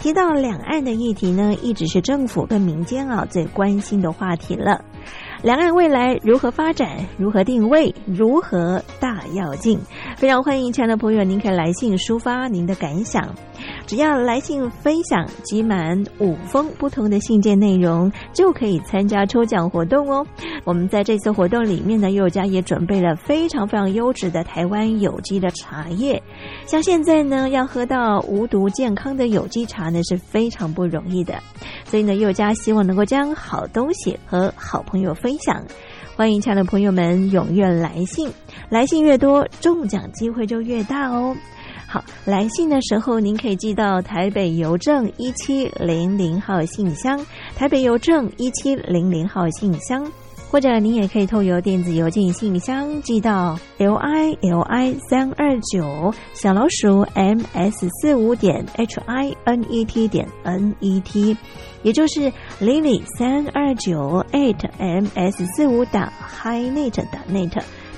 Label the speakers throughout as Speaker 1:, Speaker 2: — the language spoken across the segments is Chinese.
Speaker 1: 提到两岸的议题呢，一直是政府跟民间啊最关心的话题了。两岸未来如何发展？如何定位？如何大跃进？非常欢迎亲爱的朋友，您可以来信抒发您的感想。只要来信分享集满五封不同的信件内容，就可以参加抽奖活动哦。我们在这次活动里面呢，佑家也准备了非常非常优质的台湾有机的茶叶。像现在呢，要喝到无毒健康的有机茶呢，是非常不容易的。所以呢，佑家希望能够将好东西和好朋友分享。欢迎亲爱的朋友们踊跃来信，来信越多，中奖机会就越大哦。好，来信的时候您可以寄到台北邮政一七零零号信箱，台北邮政一七零零号信箱，或者您也可以透由电子邮件信箱寄到 l i l i 三二九小老鼠 m s 四五点 h i n e t 点 n e t，也就是 lily 三二九 eight m s 四五打 h i n e t 打 net。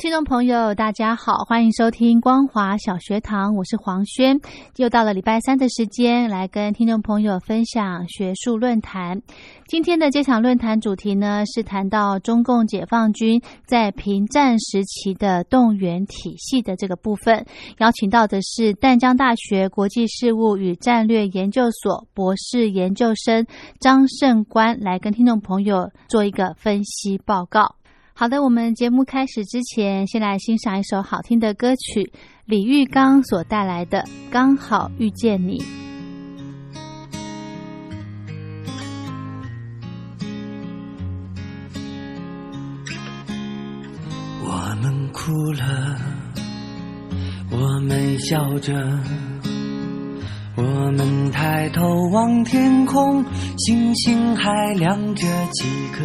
Speaker 2: 听众朋友，大家好，欢迎收听光华小学堂，我是黄轩。又到了礼拜三的时间，来跟听众朋友分享学术论坛。今天的这场论坛主题呢，是谈到中共解放军在平战时期的动员体系的这个部分。邀请到的是淡江大学国际事务与战略研究所博士研究生张胜官，来跟听众朋友做一个分析报告。好的，我们节目开始之前，先来欣赏一首好听的歌曲，李玉刚所带来的《刚好遇见你》。
Speaker 3: 我们哭了，我们笑着，我们抬头望天空，星星还亮着几颗。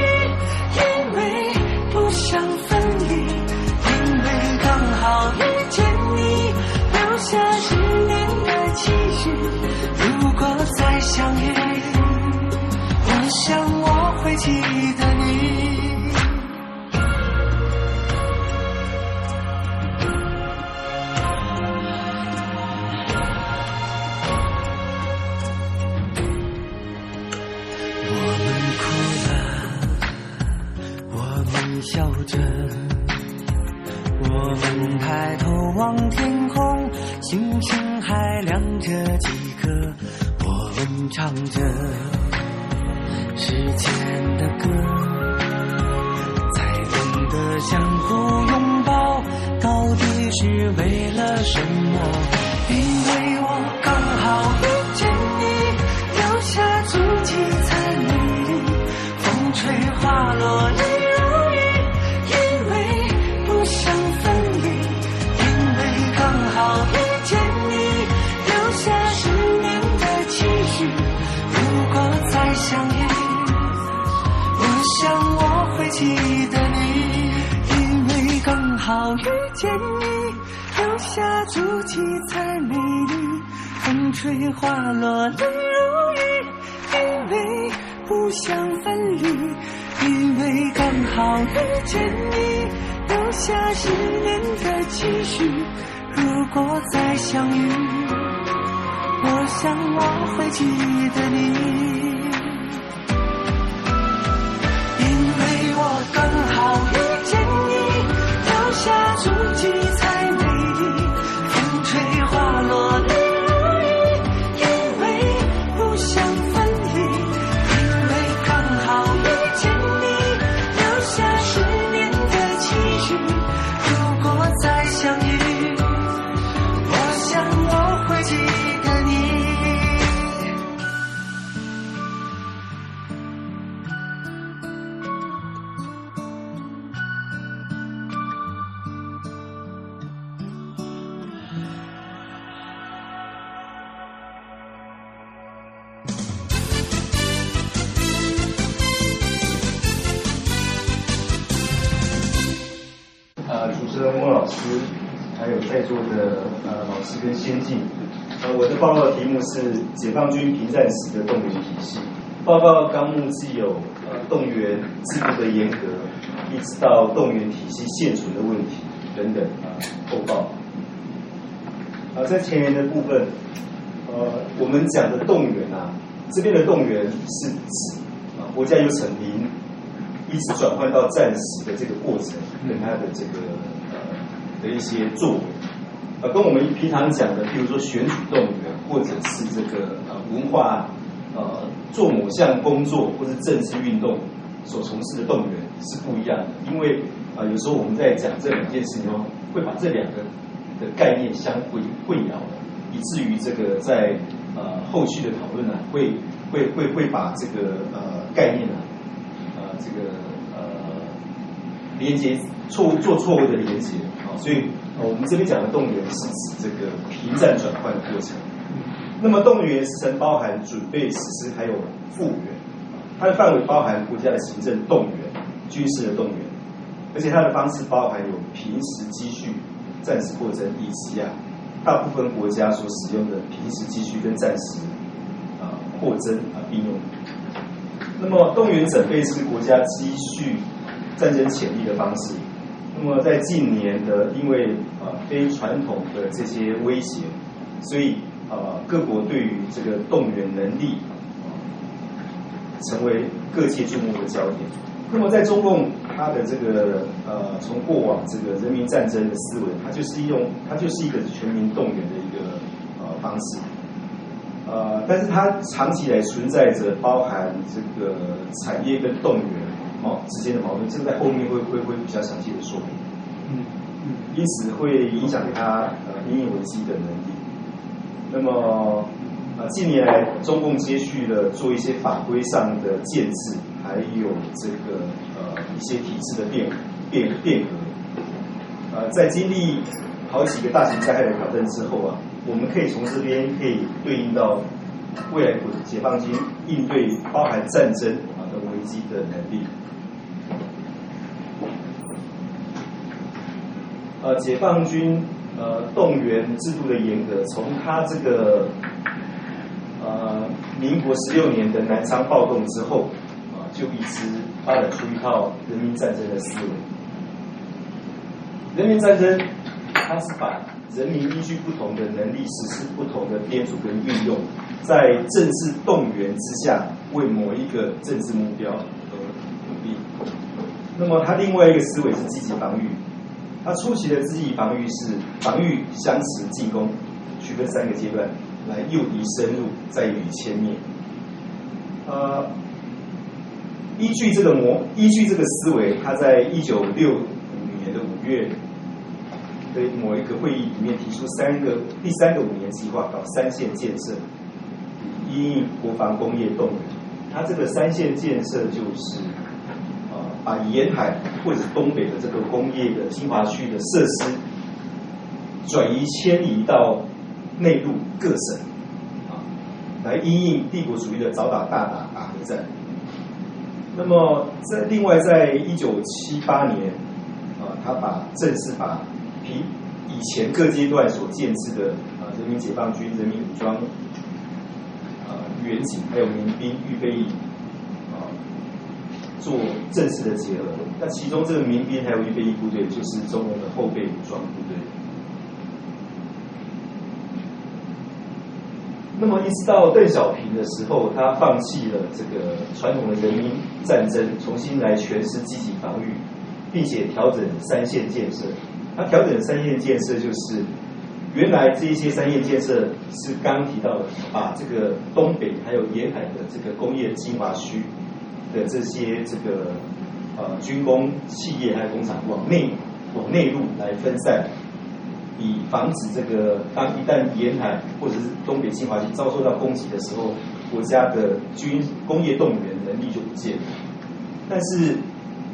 Speaker 4: 是
Speaker 5: 解放军平战时的动员体系。报告纲目既有呃动员制度的严格，一直到动员体系现存的问题等等啊后报。啊，在前言的部分，呃，我们讲的动员啊，这边的动员是指啊国家由惩临一直转换到战时的这个过程，跟它的这个呃的一些作为，呃，跟我们平常讲的，譬如说选举动员，或者是这个呃文化呃做某项工作或是政治运动所从事的动员是不一样的，因为啊、呃有时候我们在讲这两件事情，会把这两个的概念相混混淆了，以至于这个在呃后续的讨论呢、会会会会把这个呃概念呢、呃这个呃连接错误做错误的连接啊，所以我们这边讲的动员是指这个平战转换的过程。那么动员时程包含准备、实施还有复员，它的范围包含国家的行政动员、军事的动员，而且它的方式包含有平时积蓄、战时扩增，以及啊大部分国家所使用的平时积蓄跟战时啊扩增啊并用。那么动员整备是国家积蓄战争潜力的方式。那么在近年的因为啊非传统的这些威胁，所以呃各国对于这个动员能力、呃成为各界注目的焦点。那么在中共它的这个呃从过往这个人民战争的思维，它就是用它就是一个全民动员的一个呃方式。呃，但是它长期以来存在着包含这个产业跟动员哦之间的矛盾，这个在后面会会会比较详细的说明。
Speaker 3: 嗯嗯
Speaker 5: 因此会影响它呃应应危机的能力。那么啊近年来中共接续了做一些法规上的建制，还有这个呃一些体制的变变变革。呃，在经历好几个大型灾害的挑战之后啊，我们可以从这边可以对应到未来解放军应对包含战争啊的危机的能力。呃，解放军呃动员制度的严格，从他这个呃民国十六年的南昌暴动之后，啊、就一直发展出一套人民战争的思维。人民战争，它是把人民依据不同的能力实施不同的编组跟运用，在政治动员之下，为某一个政治目标而努力。那么它另外一个思维是积极防御，他初期的积极防御是防御相持进攻，区分三个阶段，来诱敌深入，再予以歼灭。呃，依据这个模，依据这个思维，他在一九六五年的五月的某一个会议里面提出三个第三个五年计划，搞三线建设，以国防工业动员。它这个三线建设就是，把沿海或者东北的这个工业的精华区的设施转移迁移到内陆各省啊，来因应帝国主义的早打大打打核战。那么在另外，在一九七八年啊，他把正式把比以前各阶段所建制的啊人民解放军、人民武装。远景还有民兵预备役，做正式的结合。那其中这个民兵还有预备役部队，就是中共的后备武装部队。那么一直到邓小平的时候，他放弃了这个传统的人民战争，重新来诠释积极防御，并且调整三线建设。他调整三线建设就是。原来这一些三线建设是刚提到的，把这个东北还有沿海的这个工业精华区的这些这个呃军工企业还有工厂往内往内陆来分散，以防止这个当一旦沿海或者是东北精华区遭受到攻击的时候，国家的军工业动员能力就不见了。但是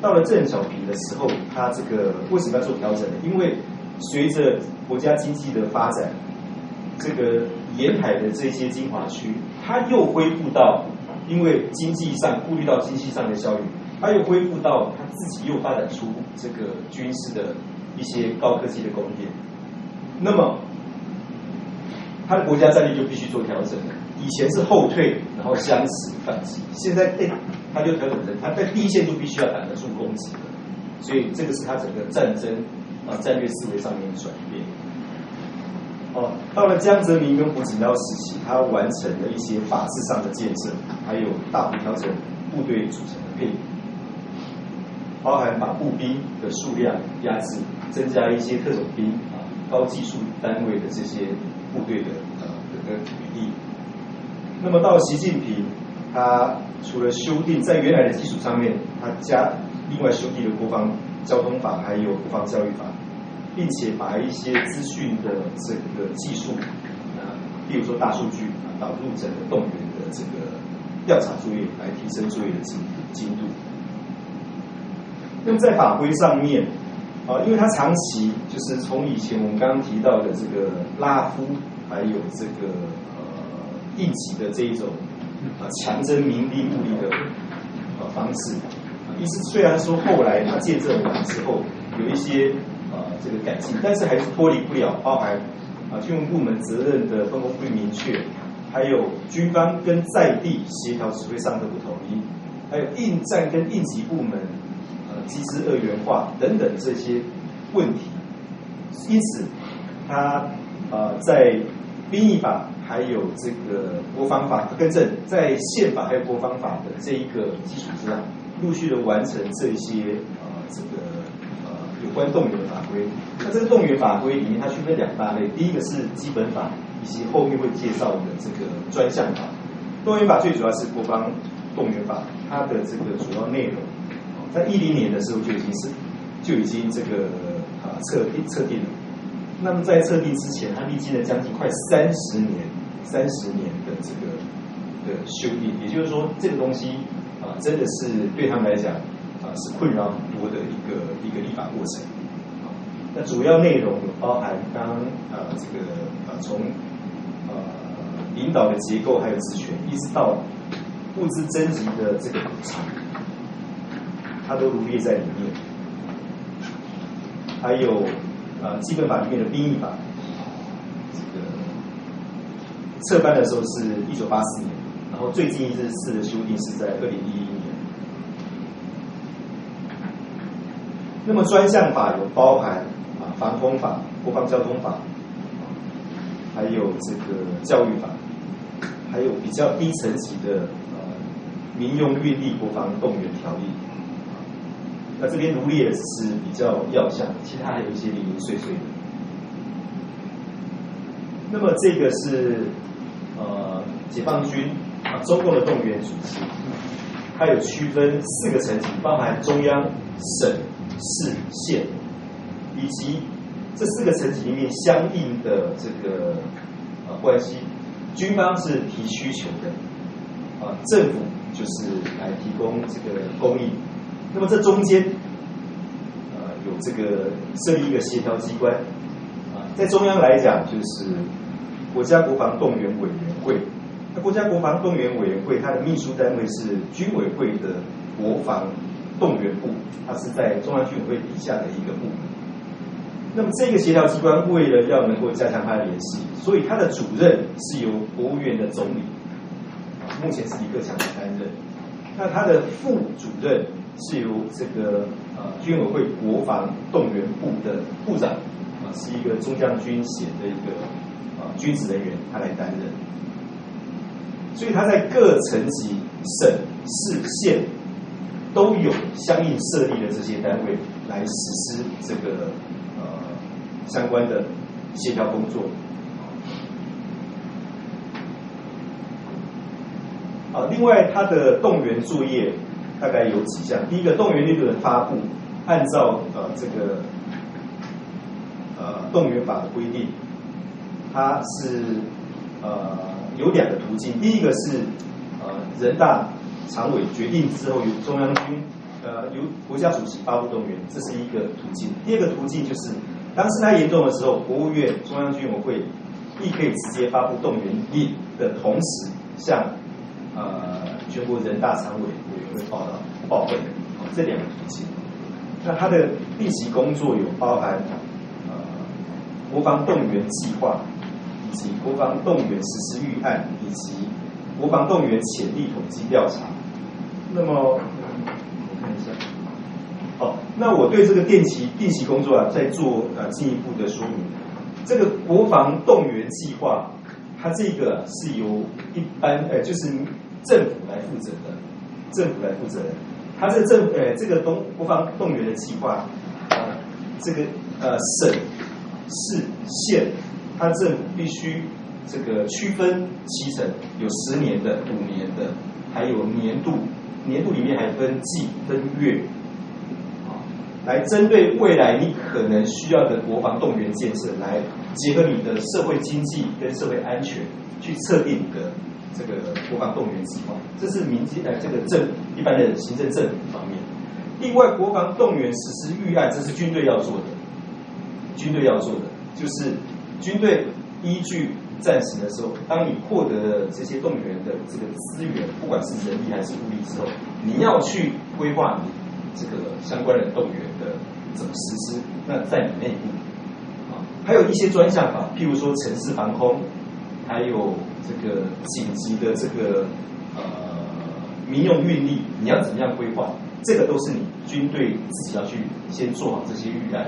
Speaker 5: 到了邓小平的时候，他这个为什么要做调整呢？因为随着国家经济的发展，这个沿海的这些精华区，它又恢复到，因为经济上顾虑到经济上的效益，他又恢复到他自己又发展出这个军事的一些高科技的工业。那么，他的国家战略就必须做调整。以前是后退，然后相持反击，现在哎，他就调整成，他在第一线就必须要挡得住攻击的。所以这个是他整个战争。啊，战略思维上面的转变。哦，到了江泽民跟胡锦涛时期，他完成了一些法制上的建设，还有大幅调整部队组成的配比，包含把步兵的数量压制，增加一些特种兵啊、高技术单位的这些部队的呃这个比例。那么到习近平，他除了修订在原来的基础上面，他加另外修订了国防交通法，还有国防教育法。并且把一些资讯的这个技术啊，比如说大数据啊，导入整个动员的这个调查作业，来提升作业的精精度。那么在法规上面啊，因为它长期就是从以前我们刚刚提到的这个拉夫，还有这个呃应急的这一种啊强征民兵物力的呃方式，意思虽然说后来它见证完之后有一些。呃这个改进，但是还是脱离不了包含啊军务部门责任的分工不明确，还有军方跟在地协调指挥上的不统一，还有应战跟应急部门呃机制二元化等等这些问题。因此，他呃在兵役法还有这个国防法更正，在宪法还有国防法的这一个基础之上，陆续的完成这些呃这个。关动员法规，那这个动员法规里面，它区分两大类。第一个是基本法，以及后面会介绍的这个专项法。动员法最主要是国防动员法，它的这个主要内容，在一零年的时候就已经是就已经这个啊测定测定了。那么在测定之前，它历经了将近快三十年，三十年的这个的修订，也就是说，这个东西啊，真的是对他们来讲。啊，是困扰很多的一个一个立法过程。那主要内容有包含刚呃这个呃从呃领导的结构还有职权，一直到物资征集的这个补偿，它都罗列在里面。还有呃基本法里面的兵役法，这个撤班的时候是一九八四年，然后最近一次的修订是在二零一一。那么专项法有包含啊防空法、国防交通法，还有这个教育法，还有比较低层级的呃民用运力国防动员条例。那这边罗列的只是比较要项，其他还有一些零零碎碎的。那么这个是呃解放军啊中共的动员组织，它有区分四个层级，包含中央、省、市、县，以及这四个层级里面相应的这个呃关系。军方是提需求的，啊，政府就是来提供这个供应。那么这中间，呃，有这个设立一个协调机关，啊，在中央来讲就是国家国防动员委员会。那国家国防动员委员会它的秘书单位是军委会的国防动员部，它是在中央军委会底下的一个部门。那么这个协调机关为了要能够加强它的联系，所以它的主任是由国务院的总理，目前是李克强来担任。那他的副主任是由这个呃军委会国防动员部的部长，啊是一个中将军衔的一个啊军职人员，他来担任。所以他在各层级、省、市、县都有相应设立的这些单位来实施这个呃。相关的协调工作。啊，另外它的动员作业大概有几项。第一个，动员令的发布，按照呃这个呃动员法的规定，它是呃有两个途径。第一个是呃人大常委决定之后，由中央军呃由国家主席发布动员，这是一个途径。第二个途径就是。当事态严重的时候，国务院、中央军委会亦可以直接发布动员令的同时，向呃全国人大常委委员会报道报备，这两个途径。那他的立即工作有包含呃国防动员计划，以及国防动员实施预案，以及国防动员潜力统计调查。那么。我看一下，好，那我对这个定期定期工作啊，再做呃进一步的说明。这个国防动员计划，它这个是由一般呃，就是政府来负责的，政府来负责的。它这政呃这个东国防动员的计划，呃，这个呃省、市、县，它政府必须这个区分七成，有十年的、五年的，还有年度，年度里面还分季、分月。啊来针对未来你可能需要的国防动员建设，来结合你的社会经济跟社会安全，去测定你的这个国防动员计划。这是民间呃这个政一般的行政政府方面。另外，国防动员实施预案，这是军队要做的。军队要做的就是军队依据战时的时候，当你获得了这些动员的这个资源，不管是人力还是物力之后，你要去规划你。这个相关的动员的怎么实施？那在你内部啊，还有一些专项法，譬如说城市防空，还有这个紧急的这个呃民用运力，你要怎么样规划？这个都是你军队自己要去先做好这些预案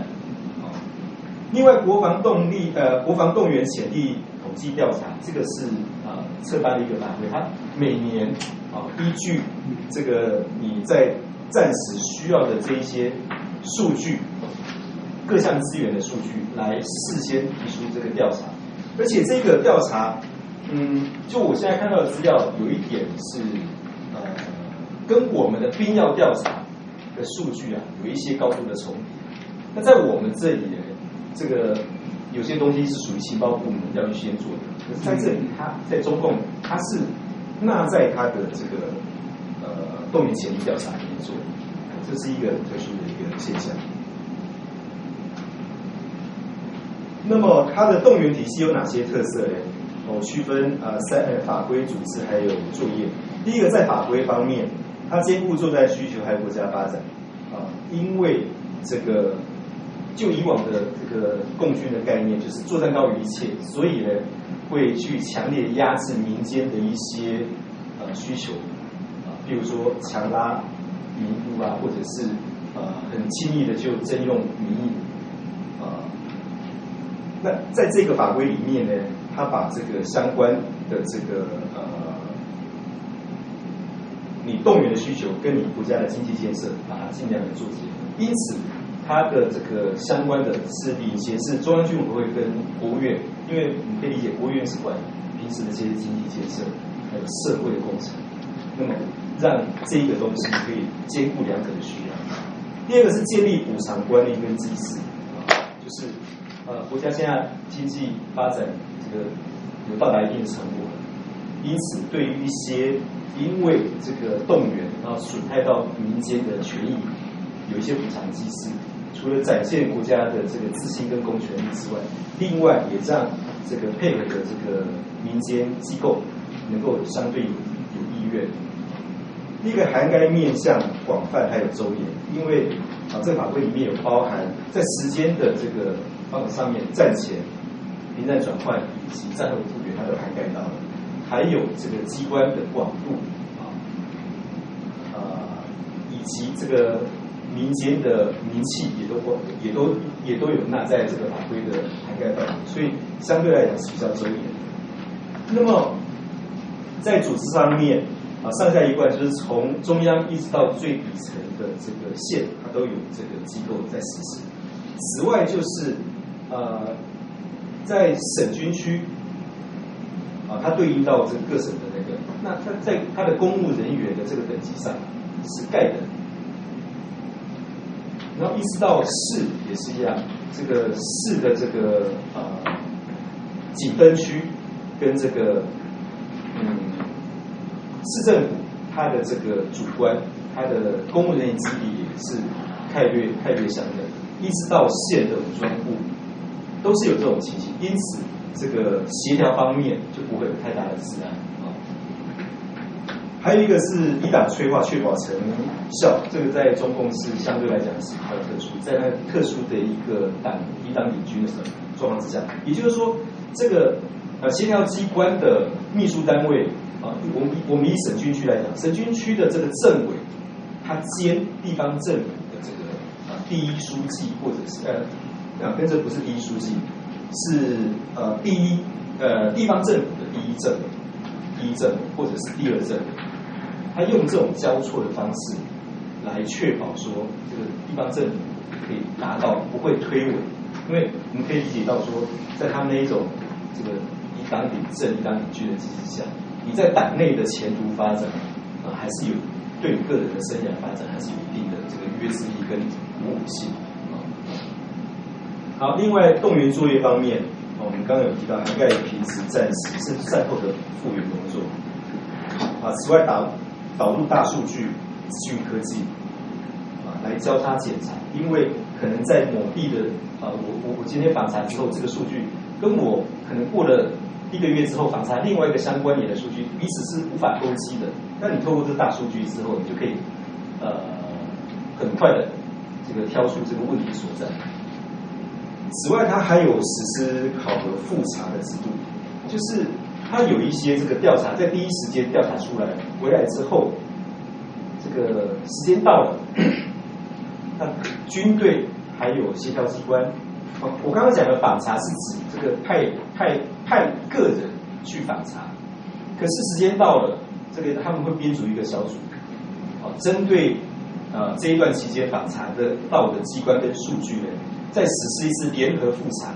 Speaker 5: 啊。另外，国防动力呃国防动员潜力计调查，这个是啊策办的一个单位，它每年啊依据这个你在暂时需要的这一些数据，各项资源的数据，来事先提出这个调查，而且这个调查，嗯，就我现在看到的资料，有一点是，呃，跟我们的兵要调查的数据啊，有一些高度的重叠。那在我们这里，这个有些东西是属于情报部门要预先做的，可是在这里，他在中共，他是纳在他的这个呃。动员潜力调查里面做，这是一个很特殊的一个现象。那么它的动员体系有哪些特色呢？我区分呃三呃法规组织还有作业。第一个在法规方面，它兼顾作战需求还有国家发展啊，因为这个就以往的这个共军的概念就是作战高于一切，所以呢会去强烈压制民间的一些呃需求啊。比如说强拉民夫啊，或者是呃很轻易的就征用民意啊。那在这个法规里面呢，他把这个相关的这个呃你动员的需求跟你国家的经济建设，把它尽量的做结合。因此，它的这个相关的是领先是中央军委会跟国务院，因为你可以理解，国务院是管平时的这些经济建设还有社会的工程，那么让这一个东西可以兼顾两者的需要。第二个是建立补偿观念跟机制，就是呃国家现在经济发展这个有到达一定的成果了，因此对于一些因为这个动员啊损害到民间的权益，有一些补偿机制，除了展现国家的这个自信跟公权力之外，另外也让这个配合的这个民间机构能够相对有有意愿。第一个涵盖面向广泛，还有周延，因为啊，这法规里面有包含在时间的这个方法上面，战前、平战转换以及战后复原，它都涵盖到了。还有这个机关的广度啊，呃，以及这个民间的名气也都也都也都有纳在这个法规的涵盖范围，所以相对来讲是比较周延。那么在组织上面。啊，上下一贯就是从中央一直到最底层的这个县，它都有这个机构在实施。此外，就是呃，在省军区啊，它对应到这个各省的那个，那它在它的公务人员的这个等级上是盖等，然后一直到市也是一样，这个市的这个呃几分区跟这个嗯。市政府它的这个主观，它的公务人员资历也是概略太略相等，一直到县的武装部都是有这种情形，因此这个协调方面就不会有太大的障碍。还有一个是以党催化，确保成效，这个在中共是相对来讲是比较特殊，在那特殊的一个党以党领军的状况之下，也就是说，这个呃协调机关的秘书单位。啊，我们我们以省军区来讲，省军区的这个政委，他兼地方政府的这个啊第一书记，或者是呃啊跟着不是第一书记，是呃第一呃地方政府的第一政委，第一政或者是第二政委，他用这种交错的方式来确保说这个地方政府可以达到不会推诿，因为我们可以理解到说，在他们那一种这个一党领政、一党领军的机制下。你在党内的前途发展啊，还是有对你个人的生涯发展还是有一定的这个约束力跟鼓舞性啊。好，另外动员作业方面，我们刚刚有提到涵盖平时、战时甚至战后的复原工作啊。此外，导导入大数据、资讯科技啊，来交叉检查，因为可能在某地的啊，我我我今天访查之后，这个数据跟我可能过了。一个月之后访查另外一个相关联的数据，彼此是无法勾稽的。那你透过这大数据之后，你就可以呃很快的这个挑出这个问题所在。此外，它还有实施考核复查的制度，就是他有一些这个调查在第一时间调查出来回来之后，这个时间到了，那军队还有协调机关。我刚刚讲的访查是指这个派派派个人去访查，可是时间到了，这个他们会编组一个小组，哦，针对呃这一段期间访查的到的机关跟数据呢，再实施一次联合复查，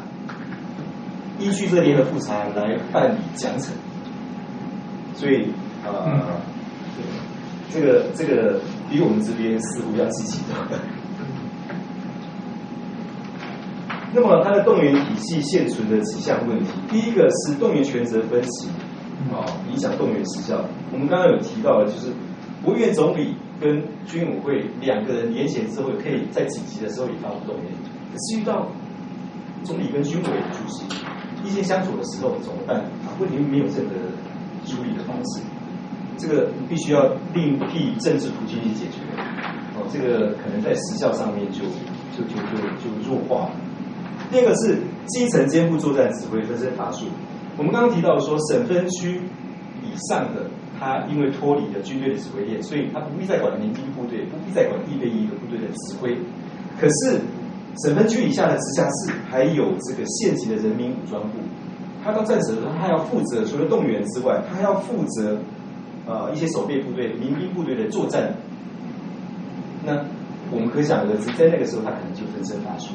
Speaker 5: 依据这个联合复查来办理奖惩，所以呃，这个这个比我们这边似乎要积极的。那么它的动员体系现存的几项问题，第一个是动员权责分歧，啊，影响动员时效。我们刚刚有提到的，就是国务院总理跟军委会两个人联衔之后，可以在紧急的时候也发布动员。可是遇到总理跟军委主席意见相左的时候怎么办？问题没有这个处理的方式，这个必须要另辟政治途径去解决。哦，这个可能在时效上面就就就就就弱化了。第二个是基层肩部作战指挥分身乏术。我们刚刚提到说，省分区以上的，他因为脱离了军队的指挥链，所以他不必再管民兵部队，不必再管预备役的部队的指挥。可是省分区以下的直辖市，还有这个县级的人民武装部，他到战时的时候，他要负责除了动员之外，他还要负责呃一些守备部队、民兵部队的作战，那我们可想而知，在那个时候他可能就分身乏术。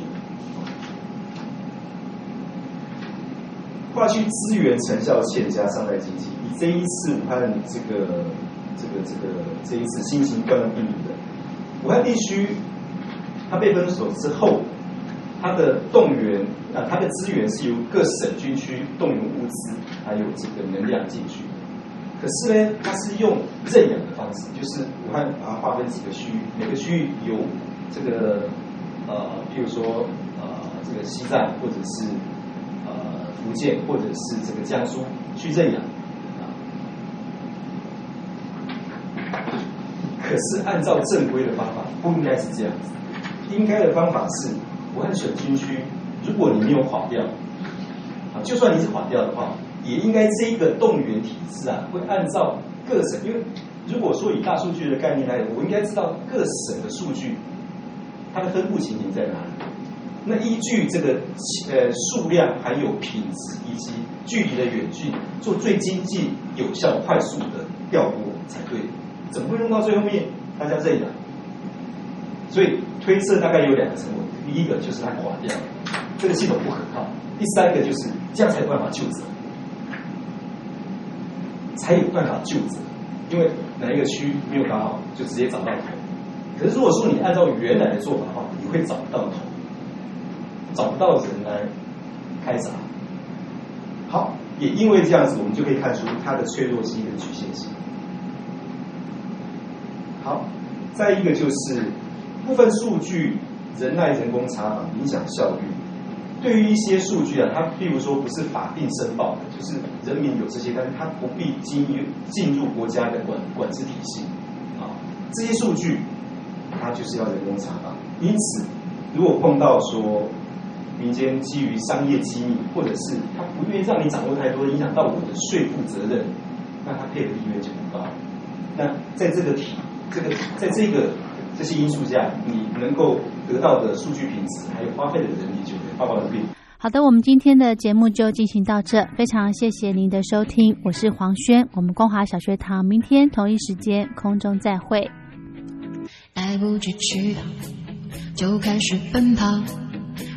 Speaker 5: 跨区资源成效欠佳，尚待经济。以这一次武汉这个这个这个这一次新型冠状病毒的武汉地区，它被封锁之后，它的动员啊，它的资源是由各省军区动员物资还有这个能量进去。可是呢，它是用认养的方式，就是武汉把它划分几个区域，每个区域由这个呃，譬如说呃，这个西藏或者是呃。福建或者是这个江苏去认养，可是按照正规的方法不应该是这样子，应该的方法是武汉省军区，如果你没有垮掉啊，就算你是垮掉的话，也应该这个动员体制啊，会按照各省，因为如果说以大数据的概念来，我应该知道各省的数据，它的分布情形在哪里。那依据这个呃数量还有品质以及距离的远近，做最经济、有效、快速的调拨才对。怎么会弄到最后面大家认养？所以推测大概有两个成果：第一个就是它垮掉，这个系统不可靠；第三个就是这样才有办法救责，才有办法救责。因为哪一个区没有搞好，就直接找到头。可是如果说你按照原来的做法的话，你会找不到头。找不到人来开闸，好，也因为这样子，我们就可以看出它的脆弱性跟局限性。好，再一个就是部分数据人赖人工查访影响效率。对于一些数据啊，它譬如说不是法定申报的，就是人民有这些，但是它不必经进入国家的管管制体系啊，这些数据它就是要人工查访。因此，如果碰到说民间基于商业机密，或者是他不愿意让你掌握太多，影响到我的税负责任，那他配合意愿就不高。那在这个体，这个在这个这些因素下，你能够得到的数据品质，还有花费的人力，就会报告的变。
Speaker 2: 好的，我们今天的节目就进行到这，非常谢谢您的收听，我是黄轩，我们光华小学堂明天同一时间空中再会。
Speaker 3: 来不及去就开始奔跑。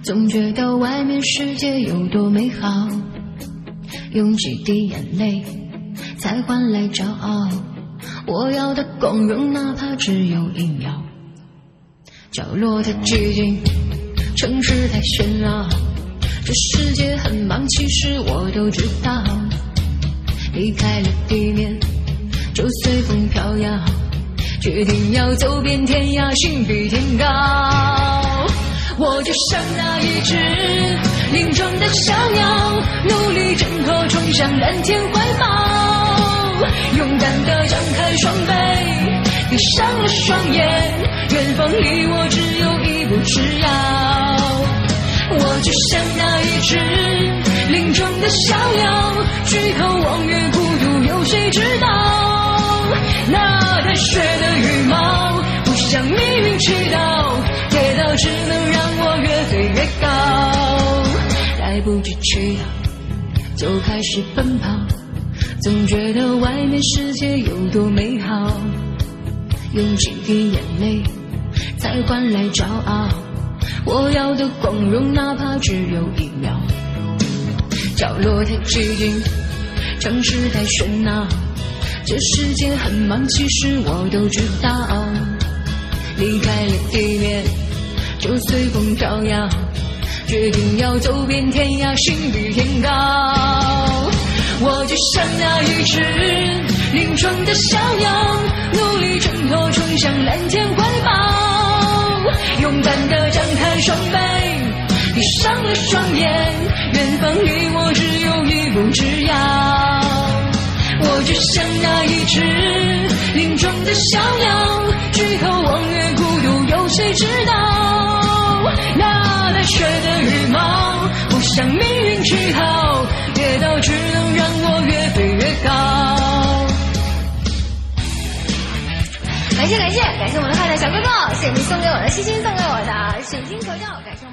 Speaker 3: 总觉得外面世界有多美好，用几滴眼泪才换来骄傲。我要的光荣，哪怕只有一秒。角落的寂静，城市太喧闹。这世界很忙，其实我都知道。离开了地面，就随风飘摇。决定要走遍天涯，心比天高。我就像那一只林中的小鸟，努力挣脱，冲向蓝天怀抱，勇敢地张开双臂，闭上了双眼，远方离我只有一步之遥。我就像那一只林中的小鸟，举头望月，孤独有谁知道？那带雪的羽毛，不向命运祈祷。跌倒只能让我越飞越高，来不及祈祷，就开始奔跑，总觉得外面世界有多美好，用几滴眼泪才换来骄傲，我要的光荣哪怕只有一秒。角落太寂静，城市太喧闹，这世界很忙，其实我都知道。离开了地面，就随风飘摇，决定要走遍天涯，心比天高。我就像那一只林中的小鸟，努力挣脱，冲向蓝天怀抱，勇敢地张开双臂，闭上了双眼，远方离我只有一步之遥。我就像那一只林中的小鸟，举头望月，孤独有谁知道？那带雪的羽毛，不向命运乞讨，感谢我们的快乐小哥哥，谢谢你送给我的星星，送给我的水晶球球，感谢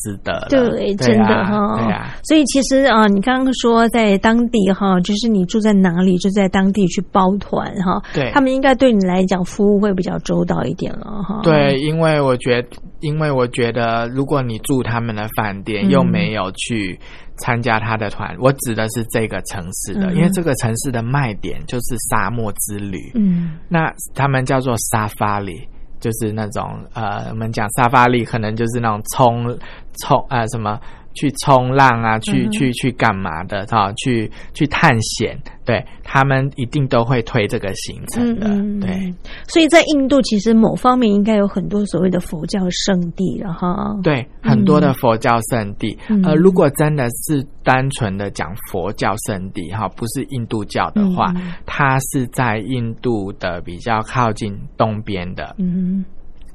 Speaker 6: 值得了。
Speaker 1: 对，真的哈。
Speaker 6: 对啊。
Speaker 1: 所以其实啊，你刚刚说在当地哈，就是你住在哪里，就在当地去包团哈。
Speaker 6: 对。
Speaker 1: 他们应该对你来讲服务会比较周到一点了哈。
Speaker 6: 对，因为我觉得，因为我觉得，如果你住他们的饭店，又没有去。参加他的团，我指的是这个城市的，因为这个城市的卖点就是沙漠之旅。嗯，那他们叫做沙发里，就是那种呃，我们讲沙发力，可能就是那种冲冲啊什么。去冲浪啊，去去去干嘛的哈？去去探险，对他们一定都会推这个行程的。对，
Speaker 1: 所以在印度其实某方面应该有很多所谓的佛教圣地了哈。
Speaker 6: 对，很多的佛教圣地。呃，如果真的是单纯的讲佛教圣地哈，不是印度教的话，它是在印度的比较靠近东边的。嗯，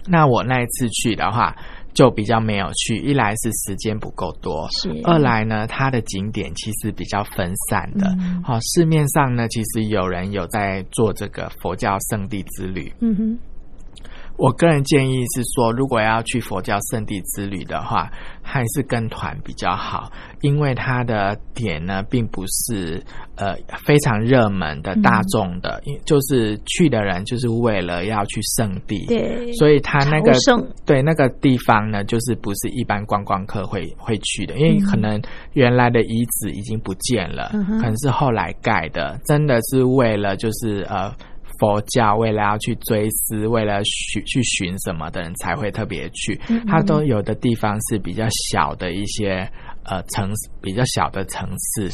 Speaker 6: 那我那一次去的话。就比较没有去，一来是时间不够多，是；二来呢，它的景点其实比较分散的。好，市面上呢，其实有人有在做这个佛教圣地之旅。嗯哼。我个人建议是说，如果要去佛教圣地之旅的话，还是跟团比较好，因为它的点呢，并不是呃非常热门的大众的，就是去的人就是为了要去圣地，
Speaker 1: 对，
Speaker 6: 所以他那个对那个地方呢，就是不是一般观光客会会去的，因为可能原来的遗址已经不见了，可能是后来盖的，真的是为了就是呃。佛教为了要去追思，为了寻去寻什么的人才会特别去。它都有的地方是比较小的一些呃城市，比较小的城市，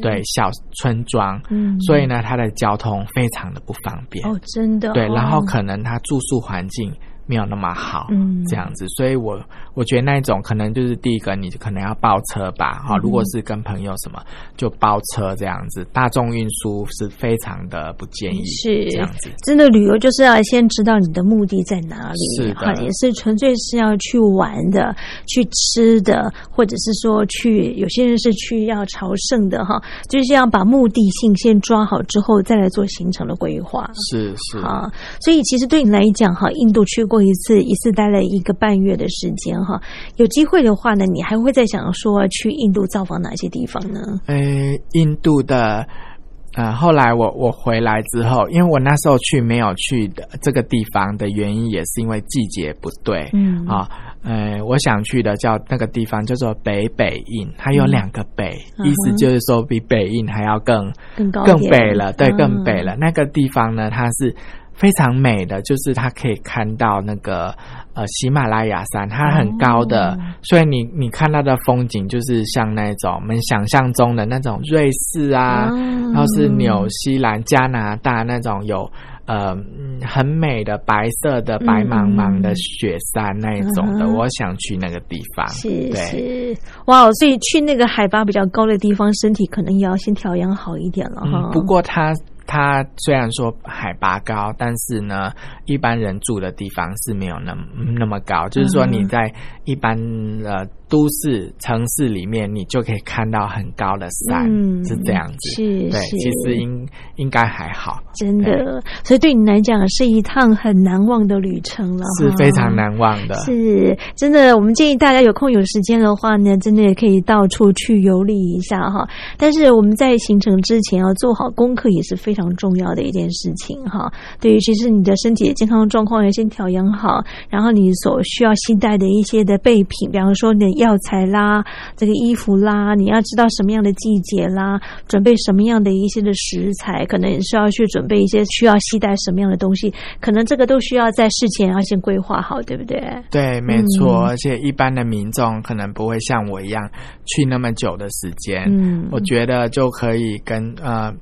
Speaker 6: 对小村庄，嗯所以呢，它的交通非常的不方便。
Speaker 1: 哦，真的。
Speaker 6: 对，然后可能它住宿环境。没有那么好，这样子，所以我我觉得那一种可能就是第一个，你可能要包车吧，哈，如果是跟朋友什么，就包车这样子，大众运输是非常的不建议，
Speaker 1: 是
Speaker 6: 这样子。
Speaker 1: 真的旅游就是要先知道你的目的在哪里，
Speaker 6: 是的，
Speaker 1: 也是纯粹是要去玩的、去吃的，或者是说去有些人是去要朝圣的，哈，就是要把目的性先抓好之后，再来做行程的规划，
Speaker 6: 是是
Speaker 1: 啊。所以其实对你来讲，哈，印度去。过一次，一次待了一个半月的时间哈。有机会的话呢，你还会再想说去印度造访哪些地方呢？
Speaker 6: 呃，印度的，呃，后来我我回来之后，因为我那时候去没有去的这个地方的原因，也是因为季节不对。嗯啊，呃，我想去的叫那个地方叫做北北印，它有两个北，意思就是说比北印还要更
Speaker 1: 更高
Speaker 6: 更北了，对，更北了。那个地方呢，它是。非常美的，就是它可以看到那个呃喜马拉雅山，它很高的，所以你你看到的风景就是像那种我们想象中的那种瑞士啊，然后是纽西兰、加拿大那种有呃很美的白色的白茫茫的雪山那一种的，我想去那个地方。
Speaker 1: 是是，哇，所以去那个海拔比较高的地方，身体可能也要先调养好一点了哈。
Speaker 6: 不过它。它虽然说海拔高，但是呢，一般人住的地方是没有那么那么高。就是说你在一般呃。都市城市里面，你就可以看到很高的山，是这样子。
Speaker 1: 是，
Speaker 6: 对，其实应应该还好。
Speaker 1: 真的，所以对你来讲是一趟很难忘的旅程了，
Speaker 6: 是非常难忘的。
Speaker 1: 是，真的，我们建议大家有空有时间的话呢，真的也可以到处去游历一下哈。但是我们在行程之前要做好功课也是非常重要的一件事情哈。对于其实你的身体健康状况要先调养好，然后你所需要携带的一些的备品，比方说你。药材啦，这个衣服啦，你要知道什么样的季节啦，准备什么样的一些的食材，可能也是要去准备一些需要携带什么样的东西，可能这个都需要在事前要先规划好，对不对？
Speaker 6: 对，没错。而且一般的民众可能不会像我一样去那么久的时间。嗯，我觉得就可以跟呃，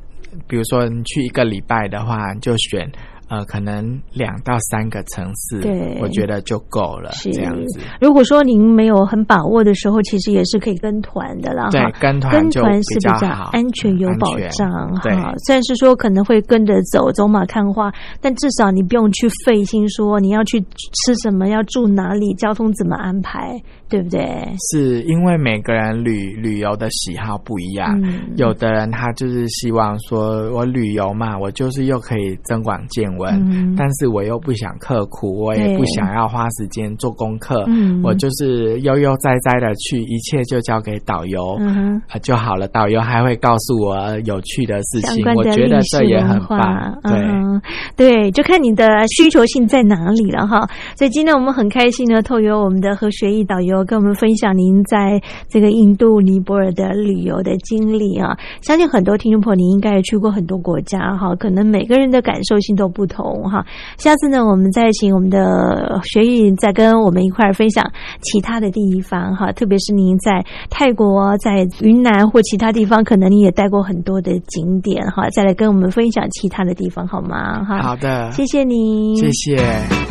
Speaker 6: 比如说你去一个礼拜的话，就选。呃，可能两到三个城市，
Speaker 1: 对，
Speaker 6: 我觉得就够了。这样子。
Speaker 1: 如果说您没有很把握的时候，其实也是可以跟团的啦。
Speaker 6: 对，跟团跟
Speaker 1: 团是比较安全有保障哈。虽然是说可能会跟着走走马看花，但至少你不用去费心说你要去吃什么，要住哪里，交通怎么安排，对不对？
Speaker 6: 是因为每个人旅旅游的喜好不一样，有的人他就是希望说我旅游嘛，我就是又可以增广见闻。
Speaker 7: 文，但是我又不想刻苦，我也不想要花时间做功课，我就是悠悠哉哉的去，一切就交给导游啊就好了。导游还会告诉我有趣的事情，我觉得这也很棒。对
Speaker 1: 对，就看你的需求性在哪里了哈。所以今天我们很开心呢，透过我们的何学艺导游跟我们分享您在这个印度尼泊尔的旅游的经历啊。相信很多听众朋友，您应该也去过很多国家哈，可能每个人的感受性都不同哈。下次呢，我们再请我们的学艺再跟我们一块儿分享其他的地方哈，特别是您在泰国、在云南或其他地方，可能你也待过很多的景点哈，再来跟我们分享其他的地方好吗？哈，
Speaker 7: 好的，
Speaker 1: 谢谢您，
Speaker 7: 谢谢。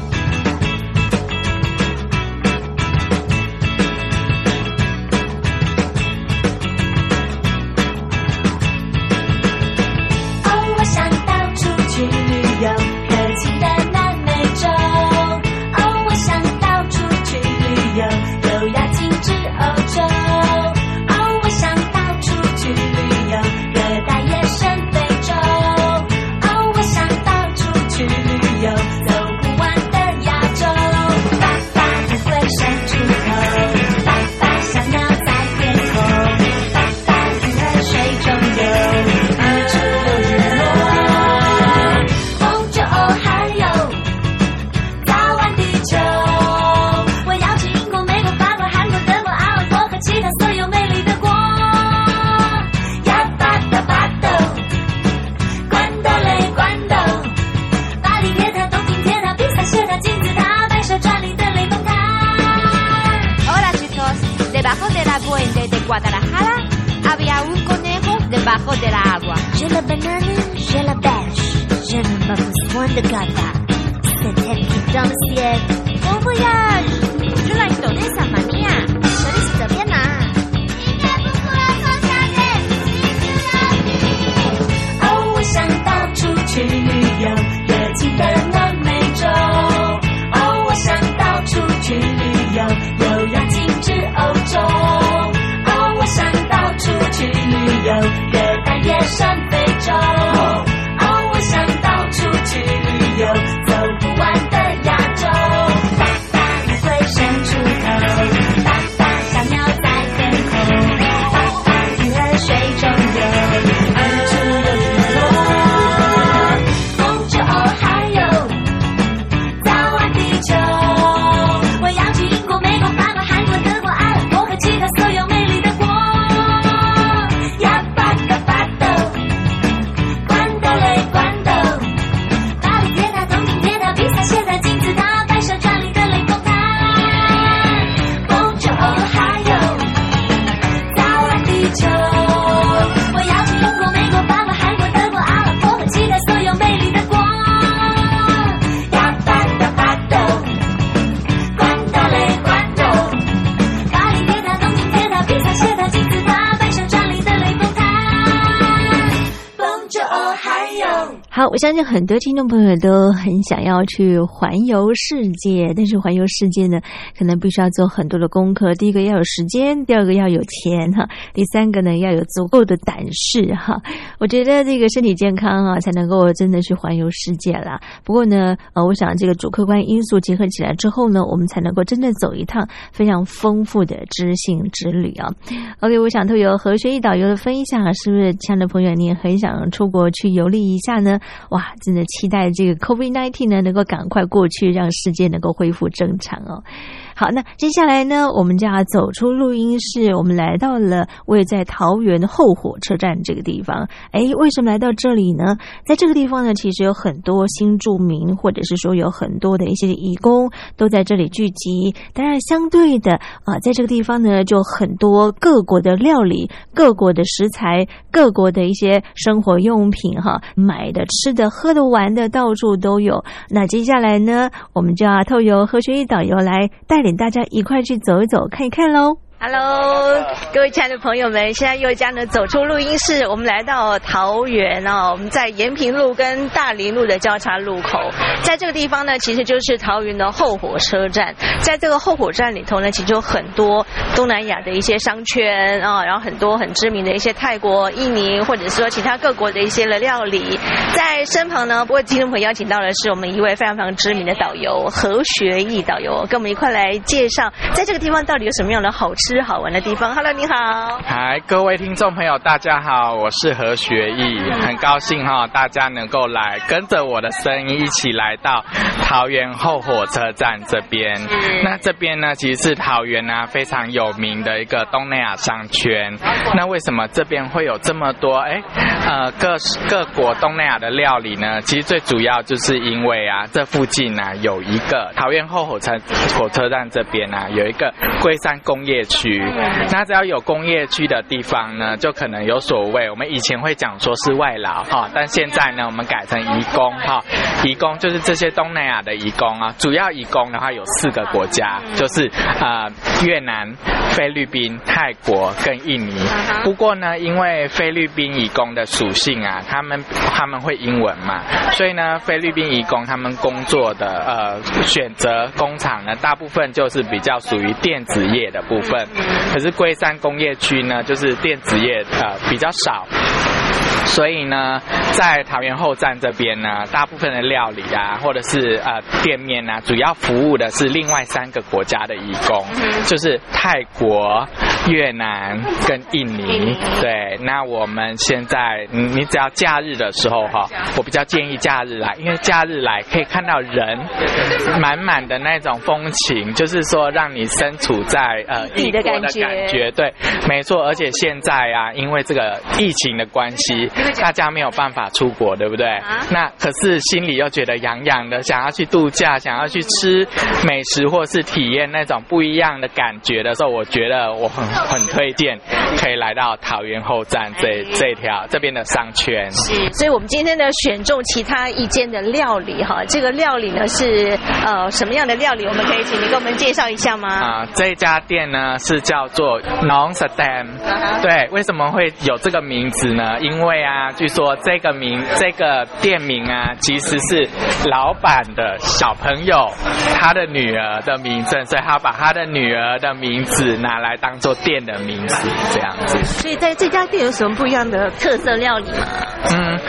Speaker 1: 哥哥，今天你当先，我不呀。我相信很多听众朋友都很想要去环游世界，但是环游世界呢，可能必须要做很多的功课。第一个要有时间，第二个要有钱哈，第三个呢要有足够的胆识哈。我觉得这个身体健康啊，才能够真的去环游世界啦。不过呢，呃，我想这个主客观因素结合起来之后呢，我们才能够真正走一趟非常丰富的知性之旅啊。OK，我想透过和学艺导游的分享，是不是亲爱的朋友，你也很想出国去游历一下呢？哇，真的期待这个 COVID-19 呢能够赶快过去，让世界能够恢复正常哦。好，那接下来呢，我们就要走出录音室，我们来到了位在桃园后火车站这个地方。哎，为什么来到这里呢？在这个地方呢，其实有很多新住民，或者是说有很多的一些义工都在这里聚集。当然，相对的啊，在这个地方呢，就很多各国的料理、各国的食材、各国的一些生活用品，哈，买的、吃的、喝的、玩的，到处都有。那接下来呢，我们就要透由何学义导游来带领。大家一块去走一走，看一看喽。
Speaker 8: Hello，各位亲爱的朋友们，现在佑家呢走出录音室，我们来到桃园哦，我们在延平路跟大林路的交叉路口，在这个地方呢，其实就是桃园的后火车站，在这个后火站里头呢，其实有很多东南亚的一些商圈啊，然后很多很知名的一些泰国、印尼或者说其他各国的一些的料理，在身旁呢，不过听众朋友邀请到的是我们一位非常非常知名的导游何学义导游，跟我们一块来介绍，在这个地方到底有什么样的好吃。吃好玩的地方，Hello，你好。
Speaker 9: 嗨，各位听众朋友，大家好，我是何学义，很高兴哈，大家能够来跟着我的声音一起来到桃园后火车站这边。那这边呢，其实是桃园呢非常有名的一个东南亚商圈。那为什么这边会有这么多哎呃各各国东南亚的料理呢？其实最主要就是因为啊，这附近呢有一个桃园后火车火车站这边呢有一个龟山工业区。区，那只要有工业区的地方呢，就可能有所谓。我们以前会讲说是外劳哈，但现在呢，我们改成移工哈。移工就是这些东南亚的移工啊，主要移工的话有四个国家，就是呃越南、菲律宾、泰国跟印尼。不过呢，因为菲律宾移工的属性啊，他们他们会英文嘛，所以呢，菲律宾移工他们工作的呃选择工厂呢，大部分就是比较属于电子业的部分。可是龟山工业区呢，就是电子业呃比较少。所以呢，在桃园后站这边呢，大部分的料理啊，或者是呃店面啊，主要服务的是另外三个国家的义工，就是泰国、越南跟印尼。对，那我们现在你只要假日的时候哈，我比较建议假日来，因为假日来可以看到人满满的那种风情，就是说让你身处在呃
Speaker 8: 异国的感
Speaker 9: 觉。对，没错，而且现在啊，因为这个疫情的关系。大家没有办法出国，对不对？那可是心里又觉得痒痒的，想要去度假，想要去吃美食，或是体验那种不一样的感觉的时候，我觉得我很很推荐可以来到桃园后站这这条这边的商圈。
Speaker 8: 是，所以我们今天呢选中其他一间的料理哈，这个料理呢是呃什么样的料理？我们可以请你给我们介绍一下吗？
Speaker 9: 啊，这家店呢是叫做 Non Stam，对，为什么会有这个名字呢？因为啊。啊，据说这个名这个店名啊，其实是老板的小朋友他的女儿的名字，所以他把他的女儿的名字拿来当做店的名字，这样子。
Speaker 8: 所以在这家店有什么不一样的特色料理吗？
Speaker 9: 嗯，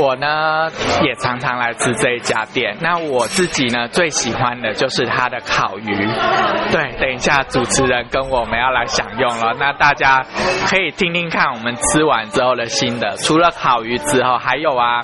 Speaker 9: 我呢也常常来吃这一家店。那我自己呢最喜欢的就是它的烤鱼。对，等一下主持人跟我们要来享用了，那大家可以听听看我们吃完之后的心得。除了烤鱼之后，还有啊，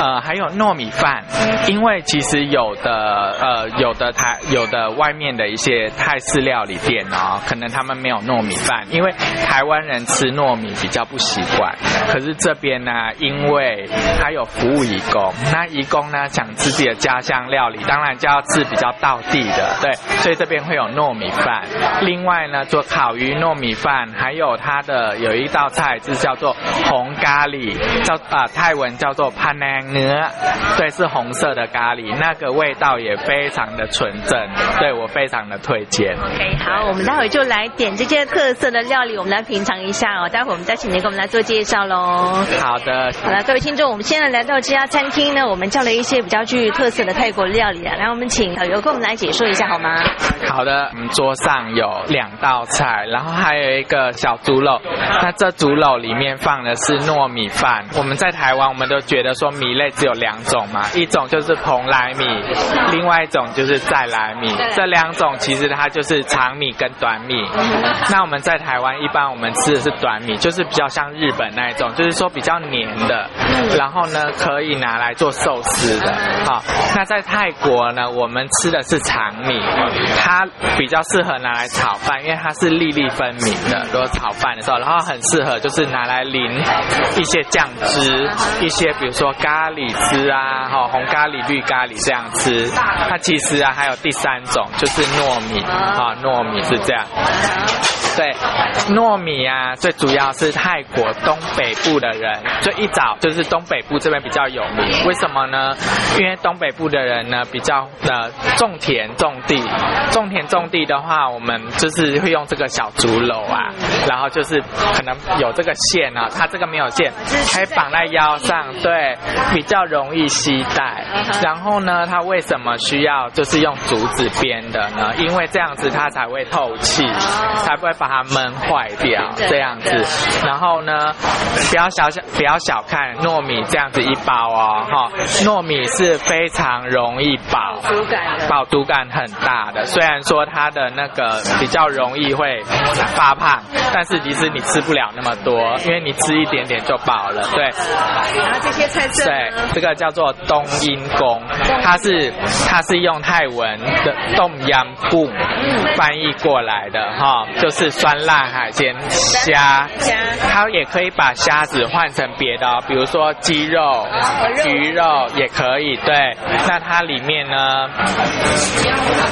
Speaker 9: 呃，还有糯米饭。因为其实有的呃，有的台有的外面的一些泰式料理店哦，可能他们没有糯米饭，因为台湾人吃糯米比较不习惯。可是这边呢，因为他有服务义工，那义工呢想吃自己的家乡料理，当然就要吃比较道地的，对，所以这边会有糯米饭。另外呢，做烤鱼糯米饭，还有它的有一道菜是叫做红咖喱。叫啊泰文叫做潘南นื้对，是红色的咖喱，那个味道也非常的纯正，对我非常的推荐。
Speaker 8: OK，好，我们待会就来点这些特色的料理，我们来品尝一下哦。待会我们再请您给我们来做介绍喽。
Speaker 9: 好的，
Speaker 8: 好了，各位听众，我们现在来到这家餐厅呢，我们叫了一些比较具特色的泰国料理啊，来，我们请导游跟我们来解说一下好吗？
Speaker 9: 好的，我们桌上有两道菜，然后还有一个小猪肉，那这猪肉里面放的是糯米。饭，我们在台湾，我们都觉得说米类只有两种嘛，一种就是蓬莱米，另外一种就是再来米。这两种其实它就是长米跟短米。那我们在台湾一般我们吃的是短米，就是比较像日本那一种，就是说比较黏的，然后呢可以拿来做寿司的。好，那在泰国呢，我们吃的是长米，它比较适合拿来炒饭，因为它是粒粒分明的，如果炒饭的时候，然后很适合就是拿来淋一些。酱汁一些，比如说咖喱汁啊，哈，红咖喱、绿咖喱这样吃。它其实啊，还有第三种，就是糯米啊，糯米是这样。对，糯米啊，最主要是泰国东北部的人，最一早就是东北部这边比较有名。为什么呢？因为东北部的人呢比较呃种田种地，种田种地的话，我们就是会用这个小竹篓啊，然后就是可能有这个线啊，它这个没有线，可以绑在腰上，对，比较容易携带。然后呢，它为什么需要就是用竹子编的呢？因为这样子它才会透气，才不会把它闷坏掉。这样子，然后呢，不要小小不要小看糯米这样子一包哦，哈，糯米是非常容易饱，饱足感很大的。虽然说它的那个比较容易会发胖，但是其实你吃不了那么多，因为你吃一点点就饱了。对，
Speaker 1: 然后这些菜色
Speaker 9: 对，这个叫做冬阴功，它是它是用泰文的冻阳贡翻译过来的哈，就是酸辣海鲜虾，
Speaker 1: 虾。
Speaker 9: 它也可以把虾子换成别的、哦，比如说鸡肉、鱼肉也可以。对，那它里面呢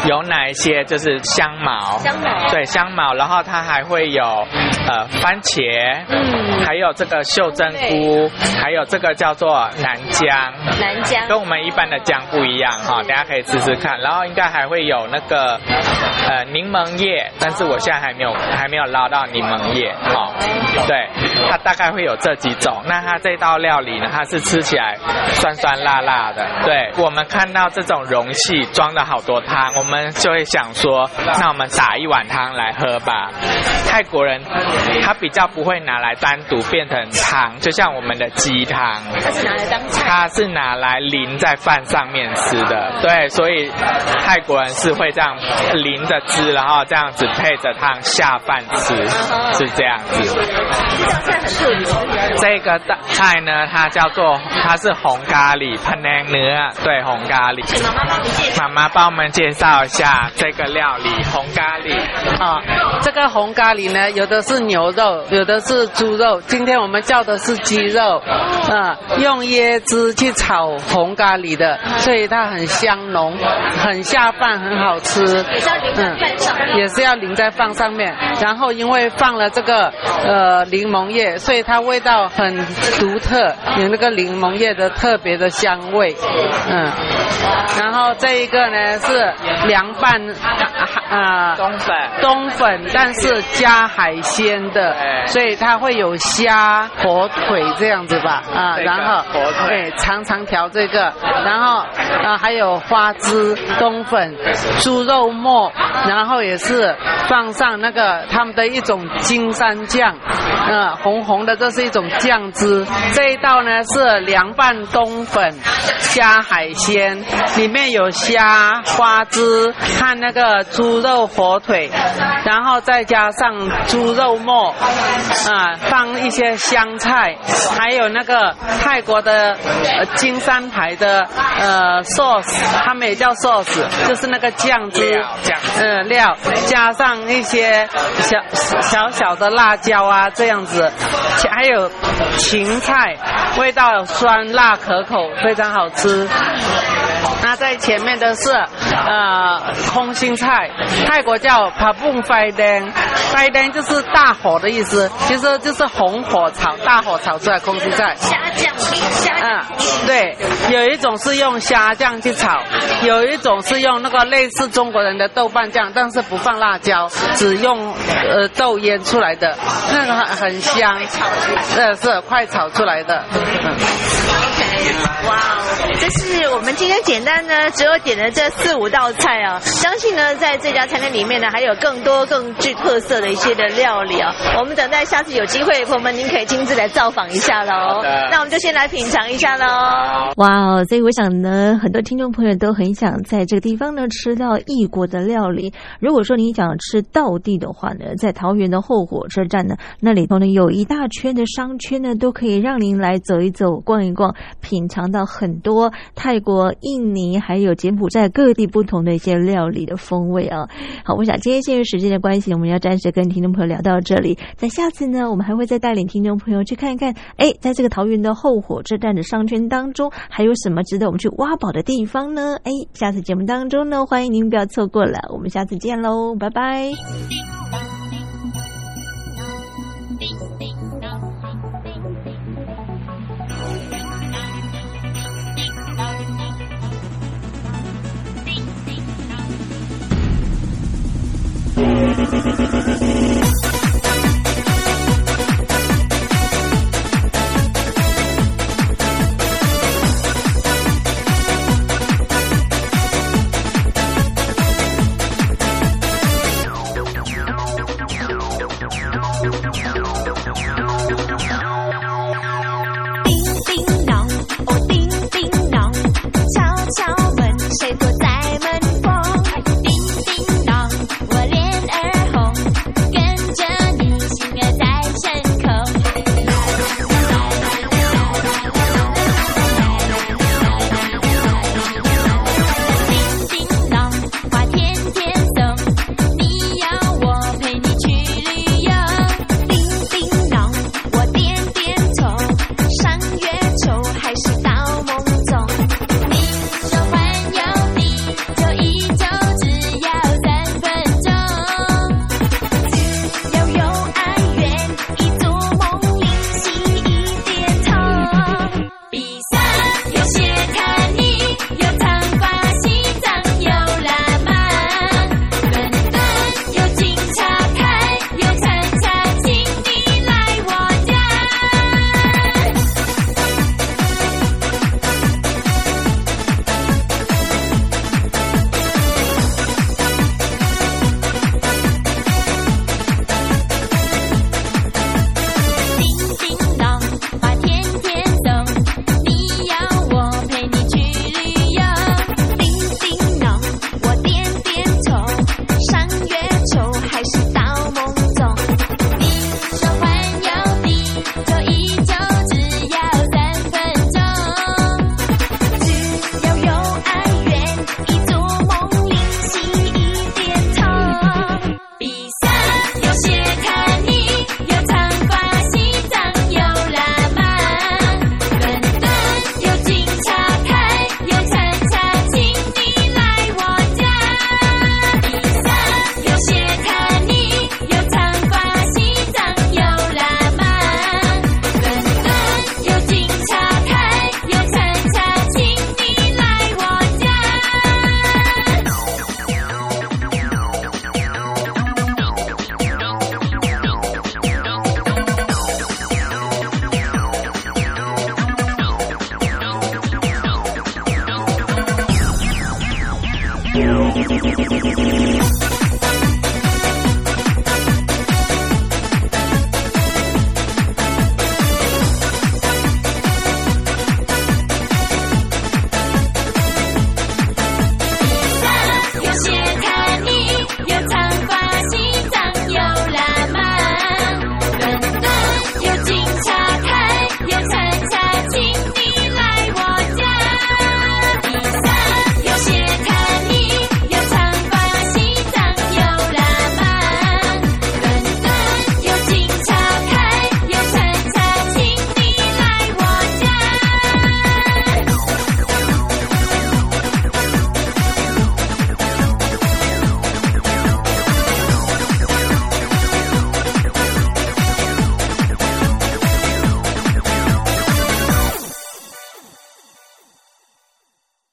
Speaker 9: 有哪一些？就是香茅，
Speaker 1: 香茅。
Speaker 9: 对香茅，然后它还会有呃番茄，
Speaker 1: 嗯
Speaker 9: 还有这个袖珍菇，还有这个叫做南姜。
Speaker 1: 南姜
Speaker 9: 跟我们一般的姜不一样哈，大家可以试试看。然后应该还会有那个呃柠檬叶，但是我现在还没有还没有捞到柠檬叶哈。对，它大概会有这几种。那它这道料理呢，它是吃起来酸酸辣辣的。对，我们看到这种容器装了好多汤，我们就会想说，那我们打一碗汤来喝吧。泰国人他比较不会拿来单独变成汤，就像我们的鸡汤。
Speaker 1: 他是拿来当菜，
Speaker 9: 他是拿来淋在饭上面吃的，对，所以泰国人是会这样淋着吃，然后这样子配着汤下饭吃，是这样子。
Speaker 1: 这。
Speaker 9: 个菜呢，它叫做它是红咖喱喷奶牛，对，红咖喱。
Speaker 1: 妈妈帮
Speaker 9: 我们介绍一下这个料理红咖喱。
Speaker 10: 啊，这个红咖喱呢，有的是牛肉，有的是猪肉。今天我们叫的是鸡肉，啊，用椰汁去炒红咖喱的，所以它很香浓，很下饭，很好吃。
Speaker 1: 也是要淋在饭上
Speaker 10: 也是要淋在饭上面。然后因为放了这个呃柠檬叶，所以它味道很独特，有那个柠檬叶的特别的香味。嗯，然后这一个呢是凉拌啊。
Speaker 9: 冬粉。
Speaker 10: 冬粉，但是加海鲜的，
Speaker 9: 对
Speaker 10: 所以它会有虾、火腿这样子吧，啊，
Speaker 9: 这个
Speaker 10: 然后
Speaker 9: 火腿
Speaker 10: 对长长条这个，然后啊还有花枝、冬粉、猪肉末，然后也是放上那个他们的一种金山酱，呃红红的，这是一种酱汁。这一道呢是凉拌冬粉加海鲜，里面有虾、花枝和那个猪肉火腿，然后再加上猪肉末，啊，放一些香菜，还有那个泰国的呃金山牌的呃 sauce，他们也叫 sauce，就是那个酱汁
Speaker 9: 酱
Speaker 10: 呃料，加上一些小小小的辣椒啊这样子，还有芹菜，味道酸辣可口，非常好吃。那在前面的是呃空心菜，泰国叫 p a p u n g f a i d a n f a i d a n 就是大火的意思，其实就是红火炒，大火炒出来空心菜。
Speaker 1: 虾酱，虾
Speaker 10: 嗯。，对，有一种是用虾酱去炒，有一种是用那个类似中国人的豆瓣酱，但是不放辣椒，只用呃豆腌出来的，那个很很香，呃是快炒出来的。嗯
Speaker 1: OK，哇哦，这是我们今天简单呢，只有点的这四五道菜啊。相信呢，在这家餐厅里面呢，还有更多更具特色的一些的料理啊。我们等待下次有机会，朋友们您可以亲自来造访一下喽。那我们就先来品尝一下喽。
Speaker 9: 好
Speaker 1: 哇哦，所以我想呢，很多听众朋友都很想在这个地方呢吃到异国的料理。如果说你想吃道地的话呢，在桃园的后火车站呢，那里头呢有一大圈的商圈呢，都可以让您来走一走、逛一逛，品尝到很多泰国、印尼还有柬埔寨各地不同的一些料理的风味啊。好，我想今天限于时间的关系，我们要暂时跟听众朋友聊到这里。在下次呢，我们还会再带领听众朋友去看一看，哎，在这个桃园的后火车站的商圈当中，还有什么值得我们去挖宝的地方呢？哎，下次节目当中呢，欢迎您不要错过了。我们下次见喽，拜拜。